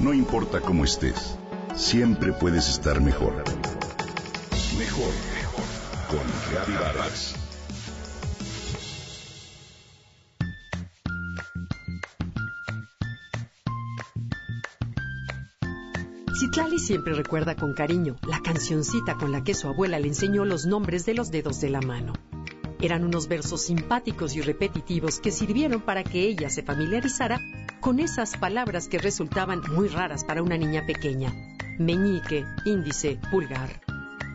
No importa cómo estés, siempre puedes estar mejor. Mejor, mejor. Con Reavivadas. Citlali siempre recuerda con cariño la cancioncita con la que su abuela le enseñó los nombres de los dedos de la mano. Eran unos versos simpáticos y repetitivos que sirvieron para que ella se familiarizara con esas palabras que resultaban muy raras para una niña pequeña. Meñique, índice, pulgar.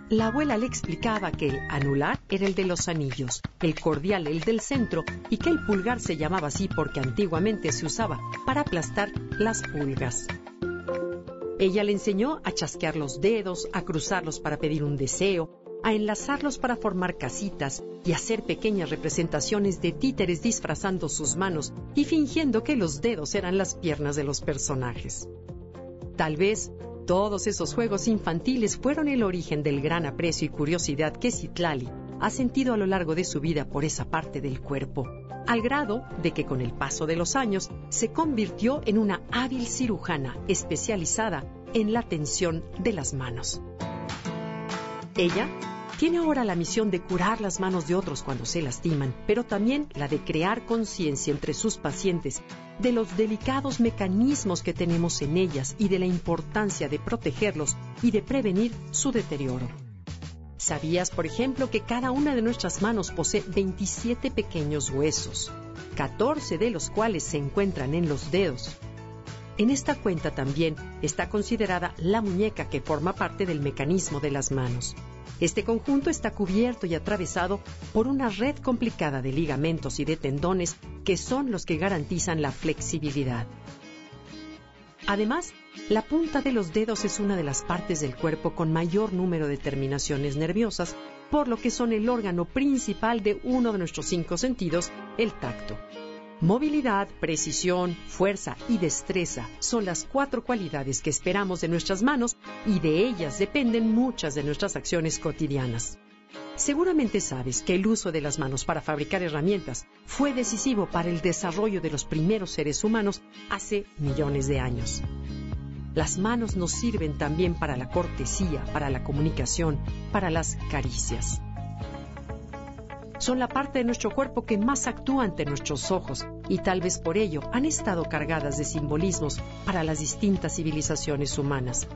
La abuela le explicaba que el anular era el de los anillos, el cordial el del centro y que el pulgar se llamaba así porque antiguamente se usaba para aplastar las pulgas. Ella le enseñó a chasquear los dedos, a cruzarlos para pedir un deseo, a enlazarlos para formar casitas y hacer pequeñas representaciones de títeres disfrazando sus manos y fingiendo que los dedos eran las piernas de los personajes. Tal vez todos esos juegos infantiles fueron el origen del gran aprecio y curiosidad que Citlali ha sentido a lo largo de su vida por esa parte del cuerpo, al grado de que con el paso de los años se convirtió en una hábil cirujana especializada en la tensión de las manos. Ella tiene ahora la misión de curar las manos de otros cuando se lastiman, pero también la de crear conciencia entre sus pacientes de los delicados mecanismos que tenemos en ellas y de la importancia de protegerlos y de prevenir su deterioro. ¿Sabías, por ejemplo, que cada una de nuestras manos posee 27 pequeños huesos, 14 de los cuales se encuentran en los dedos? En esta cuenta también está considerada la muñeca que forma parte del mecanismo de las manos. Este conjunto está cubierto y atravesado por una red complicada de ligamentos y de tendones que son los que garantizan la flexibilidad. Además, la punta de los dedos es una de las partes del cuerpo con mayor número de terminaciones nerviosas, por lo que son el órgano principal de uno de nuestros cinco sentidos, el tacto. Movilidad, precisión, fuerza y destreza son las cuatro cualidades que esperamos de nuestras manos y de ellas dependen muchas de nuestras acciones cotidianas. Seguramente sabes que el uso de las manos para fabricar herramientas fue decisivo para el desarrollo de los primeros seres humanos hace millones de años. Las manos nos sirven también para la cortesía, para la comunicación, para las caricias son la parte de nuestro cuerpo que más actúa ante nuestros ojos y tal vez por ello han estado cargadas de simbolismos para las distintas civilizaciones humanas.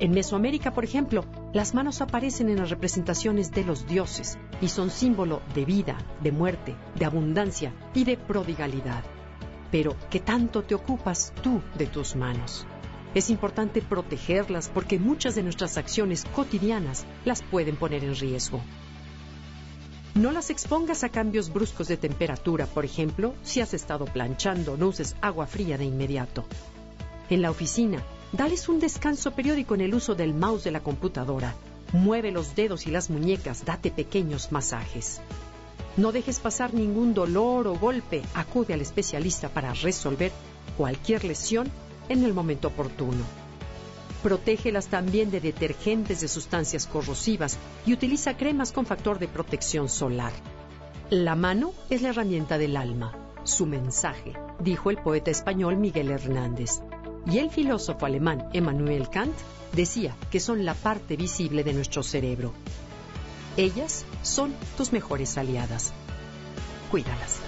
En Mesoamérica, por ejemplo, las manos aparecen en las representaciones de los dioses y son símbolo de vida, de muerte, de abundancia y de prodigalidad. Pero, ¿qué tanto te ocupas tú de tus manos? Es importante protegerlas porque muchas de nuestras acciones cotidianas las pueden poner en riesgo. No las expongas a cambios bruscos de temperatura, por ejemplo, si has estado planchando, no uses agua fría de inmediato. En la oficina, dales un descanso periódico en el uso del mouse de la computadora. Mueve los dedos y las muñecas, date pequeños masajes. No dejes pasar ningún dolor o golpe, acude al especialista para resolver cualquier lesión en el momento oportuno. Protégelas también de detergentes de sustancias corrosivas y utiliza cremas con factor de protección solar. La mano es la herramienta del alma, su mensaje, dijo el poeta español Miguel Hernández. Y el filósofo alemán Emmanuel Kant decía que son la parte visible de nuestro cerebro. Ellas son tus mejores aliadas. Cuídalas.